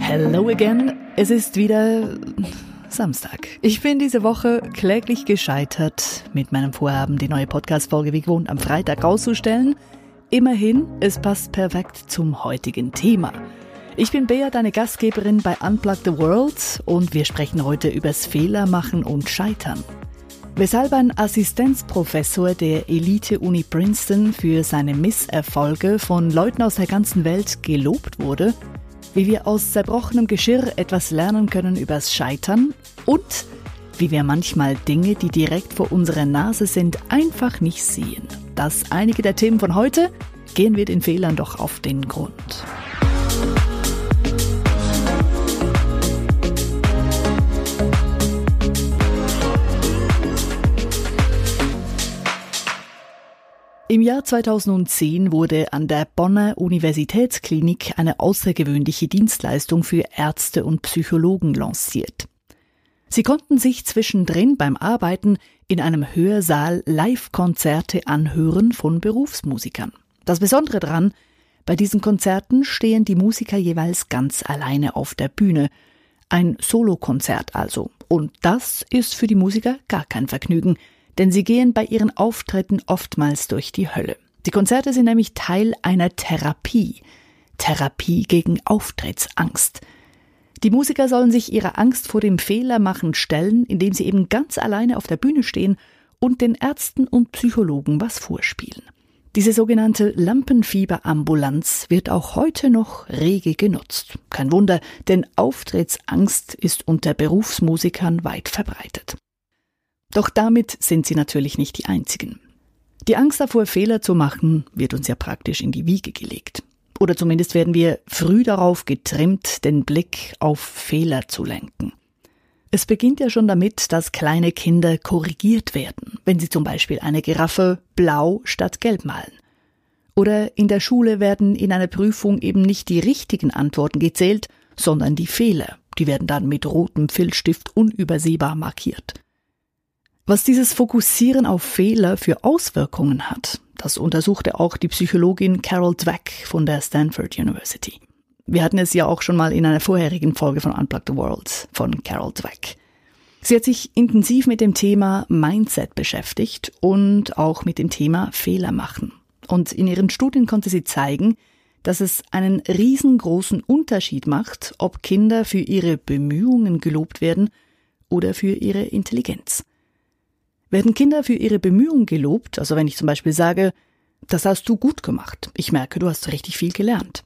Hello again. Es ist wieder Samstag. Ich bin diese Woche kläglich gescheitert mit meinem Vorhaben, die neue Podcast-Folge wie gewohnt am Freitag rauszustellen. Immerhin, es passt perfekt zum heutigen Thema. Ich bin Bea, deine Gastgeberin bei Unplug the World und wir sprechen heute übers Fehlermachen und Scheitern. Weshalb ein Assistenzprofessor der Elite-Uni Princeton für seine Misserfolge von Leuten aus der ganzen Welt gelobt wurde – wie wir aus zerbrochenem Geschirr etwas lernen können übers Scheitern und wie wir manchmal Dinge, die direkt vor unserer Nase sind, einfach nicht sehen. Das einige der Themen von heute. Gehen wir den Fehlern doch auf den Grund. Im Jahr 2010 wurde an der Bonner Universitätsklinik eine außergewöhnliche Dienstleistung für Ärzte und Psychologen lanciert. Sie konnten sich zwischendrin beim Arbeiten in einem Hörsaal Live-Konzerte anhören von Berufsmusikern. Das Besondere daran, bei diesen Konzerten stehen die Musiker jeweils ganz alleine auf der Bühne. Ein Solokonzert also. Und das ist für die Musiker gar kein Vergnügen denn sie gehen bei ihren Auftritten oftmals durch die Hölle. Die Konzerte sind nämlich Teil einer Therapie. Therapie gegen Auftrittsangst. Die Musiker sollen sich ihrer Angst vor dem Fehlermachen stellen, indem sie eben ganz alleine auf der Bühne stehen und den Ärzten und Psychologen was vorspielen. Diese sogenannte Lampenfieberambulanz wird auch heute noch rege genutzt. Kein Wunder, denn Auftrittsangst ist unter Berufsmusikern weit verbreitet. Doch damit sind sie natürlich nicht die einzigen. Die Angst davor, Fehler zu machen, wird uns ja praktisch in die Wiege gelegt. Oder zumindest werden wir früh darauf getrimmt, den Blick auf Fehler zu lenken. Es beginnt ja schon damit, dass kleine Kinder korrigiert werden, wenn sie zum Beispiel eine Giraffe blau statt gelb malen. Oder in der Schule werden in einer Prüfung eben nicht die richtigen Antworten gezählt, sondern die Fehler. Die werden dann mit rotem Filzstift unübersehbar markiert. Was dieses Fokussieren auf Fehler für Auswirkungen hat, das untersuchte auch die Psychologin Carol Dweck von der Stanford University. Wir hatten es ja auch schon mal in einer vorherigen Folge von Unplugged the World von Carol Dweck. Sie hat sich intensiv mit dem Thema Mindset beschäftigt und auch mit dem Thema Fehler machen. Und in ihren Studien konnte sie zeigen, dass es einen riesengroßen Unterschied macht, ob Kinder für ihre Bemühungen gelobt werden oder für ihre Intelligenz. Werden Kinder für ihre Bemühungen gelobt, also wenn ich zum Beispiel sage, das hast du gut gemacht, ich merke, du hast richtig viel gelernt,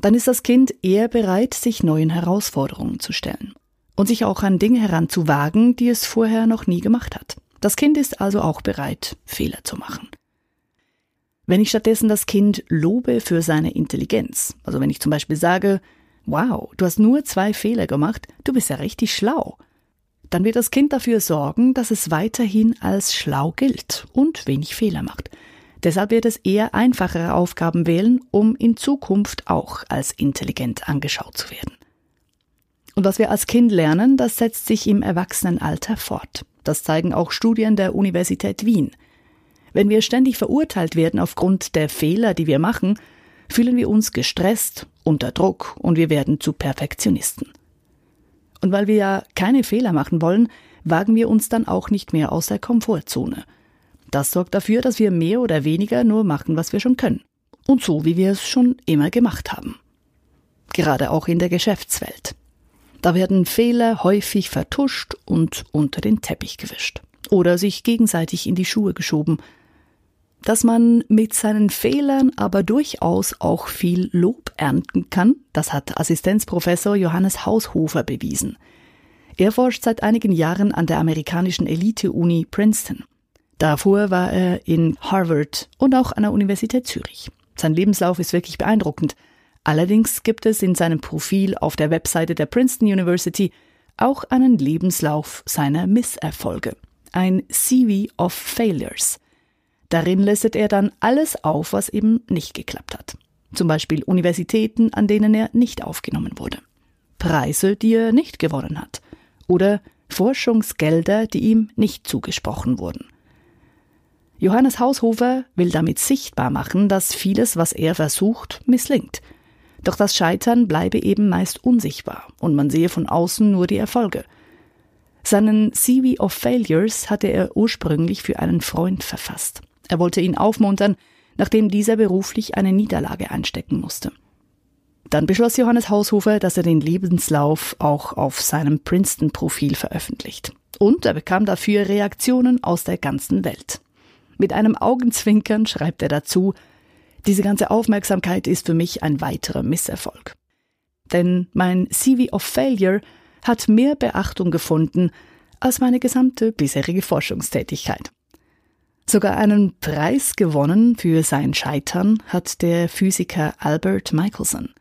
dann ist das Kind eher bereit, sich neuen Herausforderungen zu stellen und sich auch an Dinge heranzuwagen, die es vorher noch nie gemacht hat. Das Kind ist also auch bereit, Fehler zu machen. Wenn ich stattdessen das Kind lobe für seine Intelligenz, also wenn ich zum Beispiel sage, wow, du hast nur zwei Fehler gemacht, du bist ja richtig schlau, dann wird das Kind dafür sorgen, dass es weiterhin als schlau gilt und wenig Fehler macht. Deshalb wird es eher einfachere Aufgaben wählen, um in Zukunft auch als intelligent angeschaut zu werden. Und was wir als Kind lernen, das setzt sich im Erwachsenenalter fort. Das zeigen auch Studien der Universität Wien. Wenn wir ständig verurteilt werden aufgrund der Fehler, die wir machen, fühlen wir uns gestresst, unter Druck und wir werden zu Perfektionisten. Und weil wir ja keine Fehler machen wollen, wagen wir uns dann auch nicht mehr aus der Komfortzone. Das sorgt dafür, dass wir mehr oder weniger nur machen, was wir schon können. Und so, wie wir es schon immer gemacht haben. Gerade auch in der Geschäftswelt. Da werden Fehler häufig vertuscht und unter den Teppich gewischt. Oder sich gegenseitig in die Schuhe geschoben, dass man mit seinen Fehlern aber durchaus auch viel Lob ernten kann, das hat Assistenzprofessor Johannes Haushofer bewiesen. Er forscht seit einigen Jahren an der amerikanischen Elite-Uni Princeton. Davor war er in Harvard und auch an der Universität Zürich. Sein Lebenslauf ist wirklich beeindruckend. Allerdings gibt es in seinem Profil auf der Webseite der Princeton University auch einen Lebenslauf seiner Misserfolge. Ein CV of Failures. Darin listet er dann alles auf, was eben nicht geklappt hat. Zum Beispiel Universitäten, an denen er nicht aufgenommen wurde. Preise, die er nicht gewonnen hat. Oder Forschungsgelder, die ihm nicht zugesprochen wurden. Johannes Haushofer will damit sichtbar machen, dass vieles, was er versucht, misslingt. Doch das Scheitern bleibe eben meist unsichtbar und man sehe von außen nur die Erfolge. Seinen CV of Failures hatte er ursprünglich für einen Freund verfasst. Er wollte ihn aufmuntern, nachdem dieser beruflich eine Niederlage einstecken musste. Dann beschloss Johannes Haushofer, dass er den Lebenslauf auch auf seinem Princeton-Profil veröffentlicht. Und er bekam dafür Reaktionen aus der ganzen Welt. Mit einem Augenzwinkern schreibt er dazu, diese ganze Aufmerksamkeit ist für mich ein weiterer Misserfolg. Denn mein CV of Failure hat mehr Beachtung gefunden als meine gesamte bisherige Forschungstätigkeit. Sogar einen Preis gewonnen für sein Scheitern hat der Physiker Albert Michelson.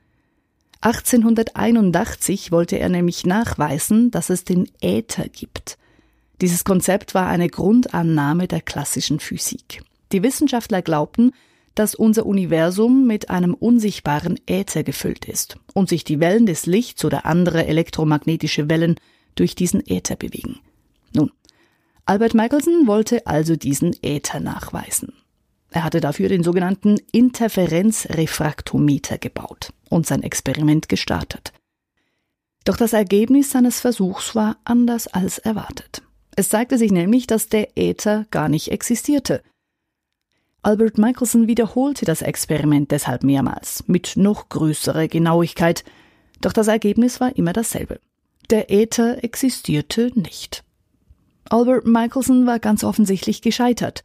1881 wollte er nämlich nachweisen, dass es den Äther gibt. Dieses Konzept war eine Grundannahme der klassischen Physik. Die Wissenschaftler glaubten, dass unser Universum mit einem unsichtbaren Äther gefüllt ist und sich die Wellen des Lichts oder andere elektromagnetische Wellen durch diesen Äther bewegen. Albert Michelson wollte also diesen Äther nachweisen. Er hatte dafür den sogenannten Interferenzrefraktometer gebaut und sein Experiment gestartet. Doch das Ergebnis seines Versuchs war anders als erwartet. Es zeigte sich nämlich, dass der Äther gar nicht existierte. Albert Michelson wiederholte das Experiment deshalb mehrmals, mit noch größerer Genauigkeit, doch das Ergebnis war immer dasselbe. Der Äther existierte nicht. Albert Michelson war ganz offensichtlich gescheitert.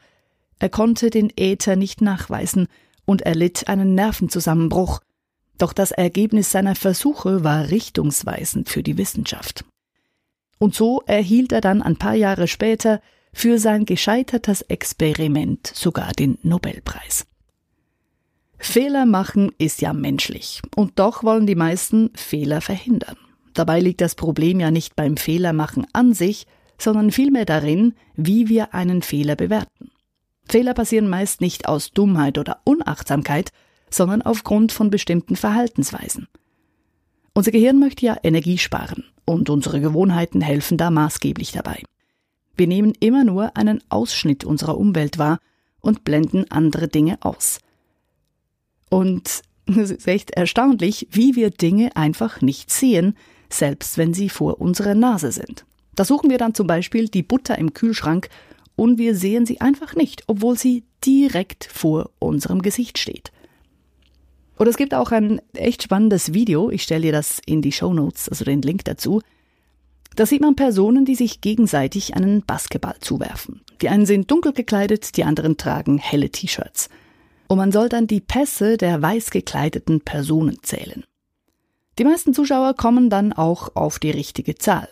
Er konnte den Äther nicht nachweisen und erlitt einen Nervenzusammenbruch. Doch das Ergebnis seiner Versuche war richtungsweisend für die Wissenschaft. Und so erhielt er dann ein paar Jahre später für sein gescheitertes Experiment sogar den Nobelpreis. Fehler machen ist ja menschlich, und doch wollen die meisten Fehler verhindern. Dabei liegt das Problem ja nicht beim Fehlermachen an sich, sondern vielmehr darin, wie wir einen Fehler bewerten. Fehler passieren meist nicht aus Dummheit oder Unachtsamkeit, sondern aufgrund von bestimmten Verhaltensweisen. Unser Gehirn möchte ja Energie sparen und unsere Gewohnheiten helfen da maßgeblich dabei. Wir nehmen immer nur einen Ausschnitt unserer Umwelt wahr und blenden andere Dinge aus. Und es ist echt erstaunlich, wie wir Dinge einfach nicht sehen, selbst wenn sie vor unserer Nase sind. Da suchen wir dann zum Beispiel die Butter im Kühlschrank und wir sehen sie einfach nicht, obwohl sie direkt vor unserem Gesicht steht. Oder es gibt auch ein echt spannendes Video, ich stelle dir das in die Show Notes, also den Link dazu. Da sieht man Personen, die sich gegenseitig einen Basketball zuwerfen. Die einen sind dunkel gekleidet, die anderen tragen helle T-Shirts. Und man soll dann die Pässe der weiß gekleideten Personen zählen. Die meisten Zuschauer kommen dann auch auf die richtige Zahl.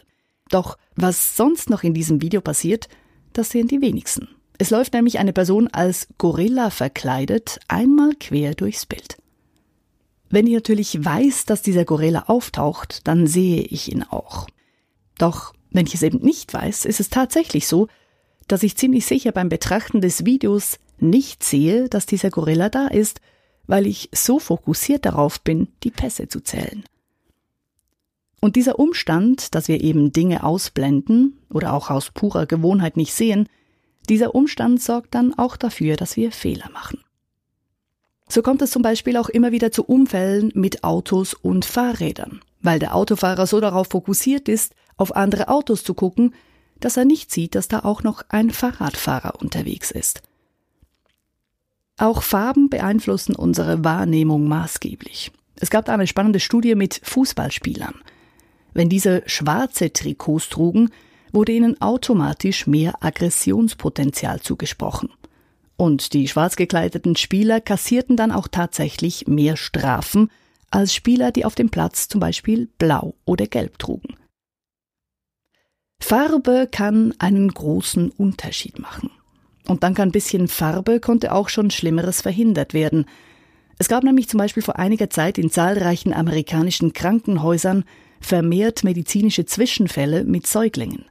Doch was sonst noch in diesem Video passiert, das sehen die wenigsten. Es läuft nämlich eine Person als Gorilla verkleidet einmal quer durchs Bild. Wenn ich natürlich weiß, dass dieser Gorilla auftaucht, dann sehe ich ihn auch. Doch wenn ich es eben nicht weiß, ist es tatsächlich so, dass ich ziemlich sicher beim Betrachten des Videos nicht sehe, dass dieser Gorilla da ist, weil ich so fokussiert darauf bin, die Pässe zu zählen. Und dieser Umstand, dass wir eben Dinge ausblenden oder auch aus purer Gewohnheit nicht sehen, dieser Umstand sorgt dann auch dafür, dass wir Fehler machen. So kommt es zum Beispiel auch immer wieder zu Unfällen mit Autos und Fahrrädern, weil der Autofahrer so darauf fokussiert ist, auf andere Autos zu gucken, dass er nicht sieht, dass da auch noch ein Fahrradfahrer unterwegs ist. Auch Farben beeinflussen unsere Wahrnehmung maßgeblich. Es gab eine spannende Studie mit Fußballspielern. Wenn diese schwarze Trikots trugen, wurde ihnen automatisch mehr Aggressionspotenzial zugesprochen. Und die schwarz gekleideten Spieler kassierten dann auch tatsächlich mehr Strafen als Spieler, die auf dem Platz zum Beispiel blau oder gelb trugen. Farbe kann einen großen Unterschied machen. Und dank ein bisschen Farbe konnte auch schon Schlimmeres verhindert werden. Es gab nämlich zum Beispiel vor einiger Zeit in zahlreichen amerikanischen Krankenhäusern vermehrt medizinische Zwischenfälle mit Säuglingen.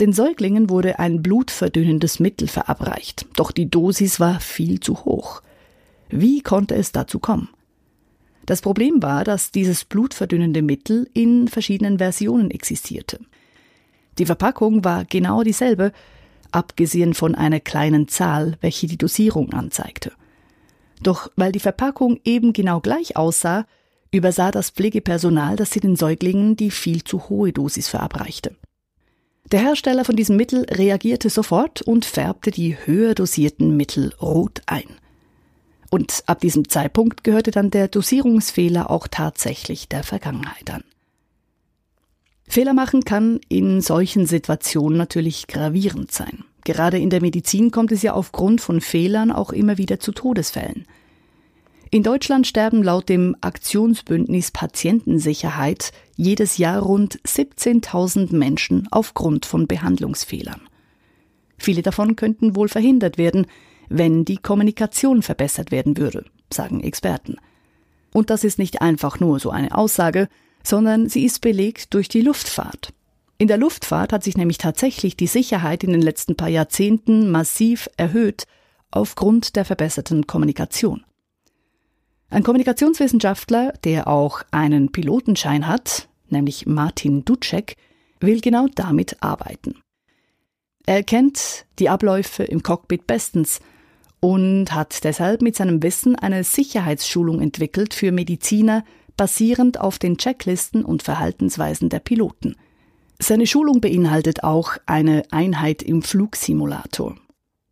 Den Säuglingen wurde ein blutverdünnendes Mittel verabreicht, doch die Dosis war viel zu hoch. Wie konnte es dazu kommen? Das Problem war, dass dieses blutverdünnende Mittel in verschiedenen Versionen existierte. Die Verpackung war genau dieselbe, abgesehen von einer kleinen Zahl, welche die Dosierung anzeigte. Doch weil die Verpackung eben genau gleich aussah, übersah das Pflegepersonal, dass sie den Säuglingen die viel zu hohe Dosis verabreichte. Der Hersteller von diesem Mittel reagierte sofort und färbte die höher dosierten Mittel rot ein. Und ab diesem Zeitpunkt gehörte dann der Dosierungsfehler auch tatsächlich der Vergangenheit an. Fehler machen kann in solchen Situationen natürlich gravierend sein. Gerade in der Medizin kommt es ja aufgrund von Fehlern auch immer wieder zu Todesfällen. In Deutschland sterben laut dem Aktionsbündnis Patientensicherheit jedes Jahr rund 17.000 Menschen aufgrund von Behandlungsfehlern. Viele davon könnten wohl verhindert werden, wenn die Kommunikation verbessert werden würde, sagen Experten. Und das ist nicht einfach nur so eine Aussage, sondern sie ist belegt durch die Luftfahrt. In der Luftfahrt hat sich nämlich tatsächlich die Sicherheit in den letzten paar Jahrzehnten massiv erhöht aufgrund der verbesserten Kommunikation. Ein Kommunikationswissenschaftler, der auch einen Pilotenschein hat, nämlich Martin Ducek, will genau damit arbeiten. Er kennt die Abläufe im Cockpit bestens und hat deshalb mit seinem Wissen eine Sicherheitsschulung entwickelt für Mediziner, basierend auf den Checklisten und Verhaltensweisen der Piloten. Seine Schulung beinhaltet auch eine Einheit im Flugsimulator.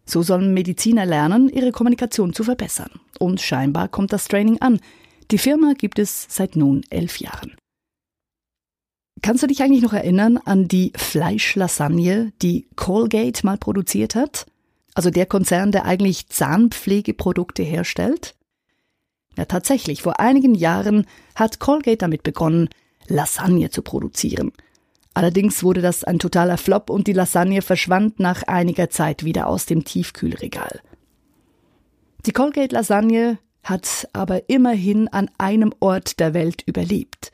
So sollen Mediziner lernen, ihre Kommunikation zu verbessern. Und scheinbar kommt das Training an. Die Firma gibt es seit nun elf Jahren. Kannst du dich eigentlich noch erinnern an die Fleischlasagne, die Colgate mal produziert hat? Also der Konzern, der eigentlich Zahnpflegeprodukte herstellt? Ja, tatsächlich, vor einigen Jahren hat Colgate damit begonnen, Lasagne zu produzieren. Allerdings wurde das ein totaler Flop und die Lasagne verschwand nach einiger Zeit wieder aus dem Tiefkühlregal. Die Colgate Lasagne hat aber immerhin an einem Ort der Welt überlebt,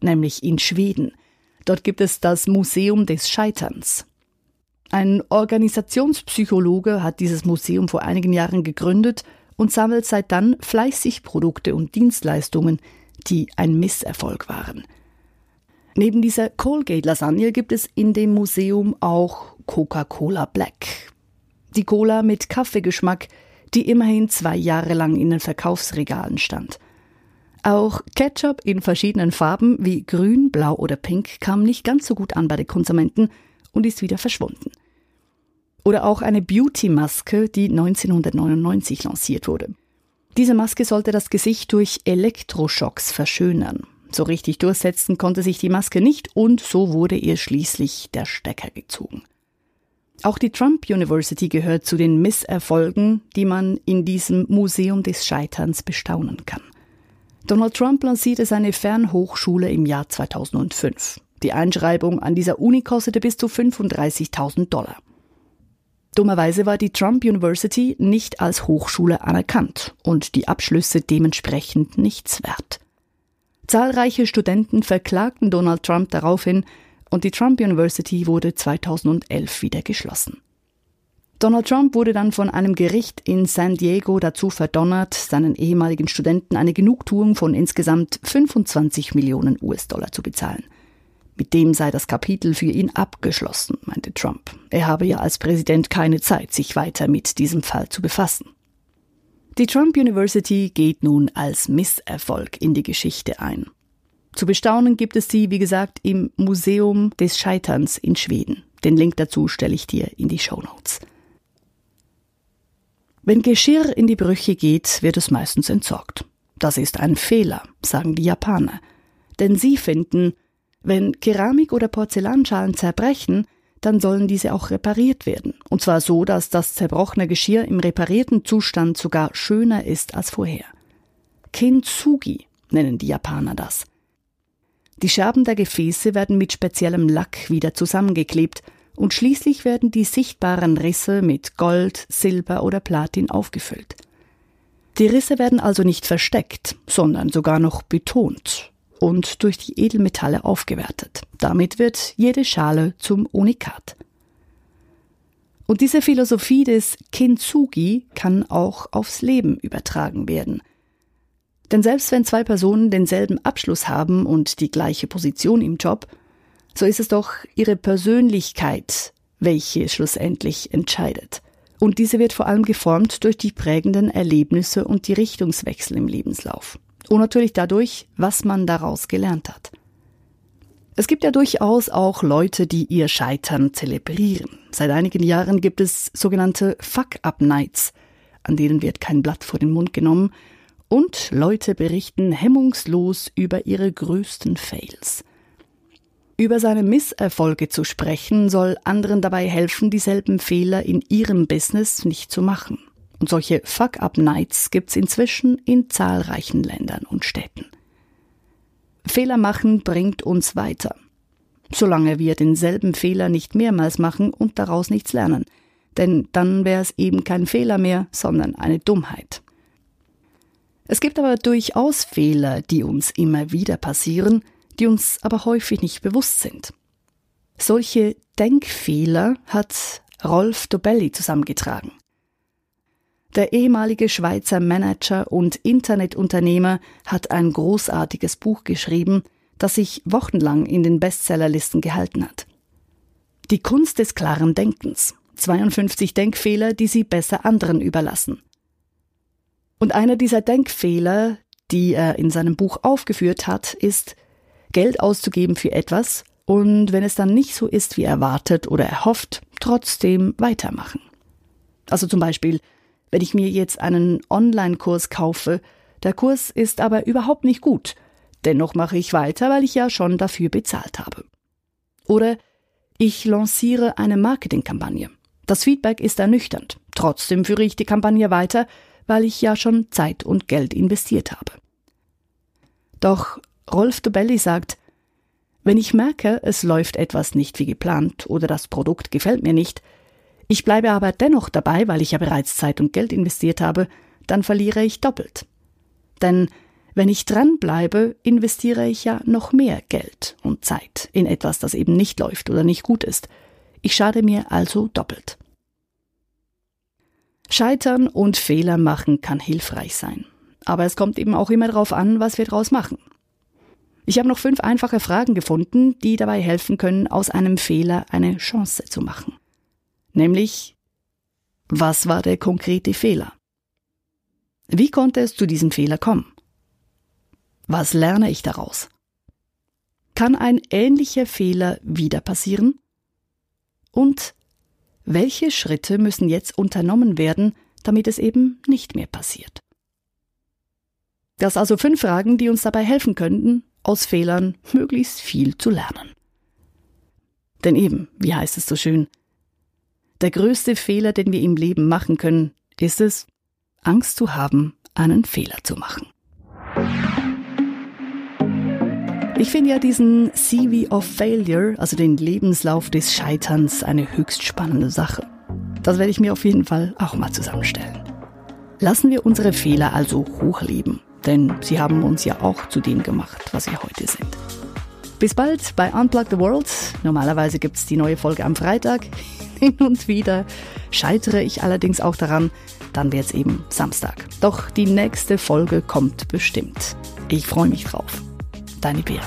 nämlich in Schweden. Dort gibt es das Museum des Scheiterns. Ein Organisationspsychologe hat dieses Museum vor einigen Jahren gegründet und sammelt seit dann fleißig Produkte und Dienstleistungen, die ein Misserfolg waren. Neben dieser Colgate-Lasagne gibt es in dem Museum auch Coca-Cola Black. Die Cola mit Kaffeegeschmack, die immerhin zwei Jahre lang in den Verkaufsregalen stand. Auch Ketchup in verschiedenen Farben wie grün, blau oder pink kam nicht ganz so gut an bei den Konsumenten und ist wieder verschwunden. Oder auch eine Beauty-Maske, die 1999 lanciert wurde. Diese Maske sollte das Gesicht durch Elektroschocks verschönern. So richtig durchsetzen konnte sich die Maske nicht und so wurde ihr schließlich der Stecker gezogen. Auch die Trump University gehört zu den Misserfolgen, die man in diesem Museum des Scheiterns bestaunen kann. Donald Trump lancierte seine Fernhochschule im Jahr 2005. Die Einschreibung an dieser Uni kostete bis zu 35.000 Dollar. Dummerweise war die Trump University nicht als Hochschule anerkannt und die Abschlüsse dementsprechend nichts wert. Zahlreiche Studenten verklagten Donald Trump daraufhin und die Trump University wurde 2011 wieder geschlossen. Donald Trump wurde dann von einem Gericht in San Diego dazu verdonnert, seinen ehemaligen Studenten eine Genugtuung von insgesamt 25 Millionen US-Dollar zu bezahlen. Mit dem sei das Kapitel für ihn abgeschlossen, meinte Trump. Er habe ja als Präsident keine Zeit, sich weiter mit diesem Fall zu befassen. Die Trump University geht nun als Misserfolg in die Geschichte ein. Zu bestaunen gibt es sie, wie gesagt, im Museum des Scheiterns in Schweden. Den Link dazu stelle ich dir in die Show Notes. Wenn Geschirr in die Brüche geht, wird es meistens entsorgt. Das ist ein Fehler, sagen die Japaner. Denn sie finden, wenn Keramik- oder Porzellanschalen zerbrechen, dann sollen diese auch repariert werden. Und zwar so, dass das zerbrochene Geschirr im reparierten Zustand sogar schöner ist als vorher. Kintsugi nennen die Japaner das. Die Scherben der Gefäße werden mit speziellem Lack wieder zusammengeklebt und schließlich werden die sichtbaren Risse mit Gold, Silber oder Platin aufgefüllt. Die Risse werden also nicht versteckt, sondern sogar noch betont und durch die Edelmetalle aufgewertet. Damit wird jede Schale zum Unikat. Und diese Philosophie des Kintsugi kann auch aufs Leben übertragen werden. Denn selbst wenn zwei Personen denselben Abschluss haben und die gleiche Position im Job, so ist es doch ihre Persönlichkeit, welche schlussendlich entscheidet. Und diese wird vor allem geformt durch die prägenden Erlebnisse und die Richtungswechsel im Lebenslauf. Und natürlich dadurch, was man daraus gelernt hat. Es gibt ja durchaus auch Leute, die ihr Scheitern zelebrieren. Seit einigen Jahren gibt es sogenannte Fuck-Up-Nights, an denen wird kein Blatt vor den Mund genommen und Leute berichten hemmungslos über ihre größten Fails. Über seine Misserfolge zu sprechen, soll anderen dabei helfen, dieselben Fehler in ihrem Business nicht zu machen. Und solche Fuck-Up-Nights gibt's inzwischen in zahlreichen Ländern und Städten. Fehler machen bringt uns weiter. Solange wir denselben Fehler nicht mehrmals machen und daraus nichts lernen. Denn dann wäre es eben kein Fehler mehr, sondern eine Dummheit. Es gibt aber durchaus Fehler, die uns immer wieder passieren, die uns aber häufig nicht bewusst sind. Solche Denkfehler hat Rolf Dobelli zusammengetragen. Der ehemalige Schweizer Manager und Internetunternehmer hat ein großartiges Buch geschrieben, das sich wochenlang in den Bestsellerlisten gehalten hat. Die Kunst des klaren Denkens. 52 Denkfehler, die Sie besser anderen überlassen. Und einer dieser Denkfehler, die er in seinem Buch aufgeführt hat, ist, Geld auszugeben für etwas und wenn es dann nicht so ist, wie erwartet oder erhofft, trotzdem weitermachen. Also zum Beispiel wenn ich mir jetzt einen Online-Kurs kaufe, der Kurs ist aber überhaupt nicht gut, dennoch mache ich weiter, weil ich ja schon dafür bezahlt habe. Oder ich lanciere eine Marketingkampagne. Das Feedback ist ernüchternd. Trotzdem führe ich die Kampagne weiter, weil ich ja schon Zeit und Geld investiert habe. Doch Rolf Dobelli sagt, wenn ich merke, es läuft etwas nicht wie geplant oder das Produkt gefällt mir nicht, ich bleibe aber dennoch dabei, weil ich ja bereits Zeit und Geld investiert habe, dann verliere ich doppelt. Denn wenn ich dranbleibe, investiere ich ja noch mehr Geld und Zeit in etwas, das eben nicht läuft oder nicht gut ist. Ich schade mir also doppelt. Scheitern und Fehler machen kann hilfreich sein. Aber es kommt eben auch immer darauf an, was wir daraus machen. Ich habe noch fünf einfache Fragen gefunden, die dabei helfen können, aus einem Fehler eine Chance zu machen. Nämlich, was war der konkrete Fehler? Wie konnte es zu diesem Fehler kommen? Was lerne ich daraus? Kann ein ähnlicher Fehler wieder passieren? Und welche Schritte müssen jetzt unternommen werden, damit es eben nicht mehr passiert? Das also fünf Fragen, die uns dabei helfen könnten, aus Fehlern möglichst viel zu lernen. Denn eben, wie heißt es so schön, der größte Fehler, den wir im Leben machen können, ist es, Angst zu haben, einen Fehler zu machen. Ich finde ja diesen CV of Failure, also den Lebenslauf des Scheiterns, eine höchst spannende Sache. Das werde ich mir auf jeden Fall auch mal zusammenstellen. Lassen wir unsere Fehler also hochleben, denn sie haben uns ja auch zu dem gemacht, was wir heute sind. Bis bald bei Unplug the World. Normalerweise gibt es die neue Folge am Freitag hin und wieder. Scheitere ich allerdings auch daran, dann wird es eben Samstag. Doch die nächste Folge kommt bestimmt. Ich freue mich drauf. Deine Bea.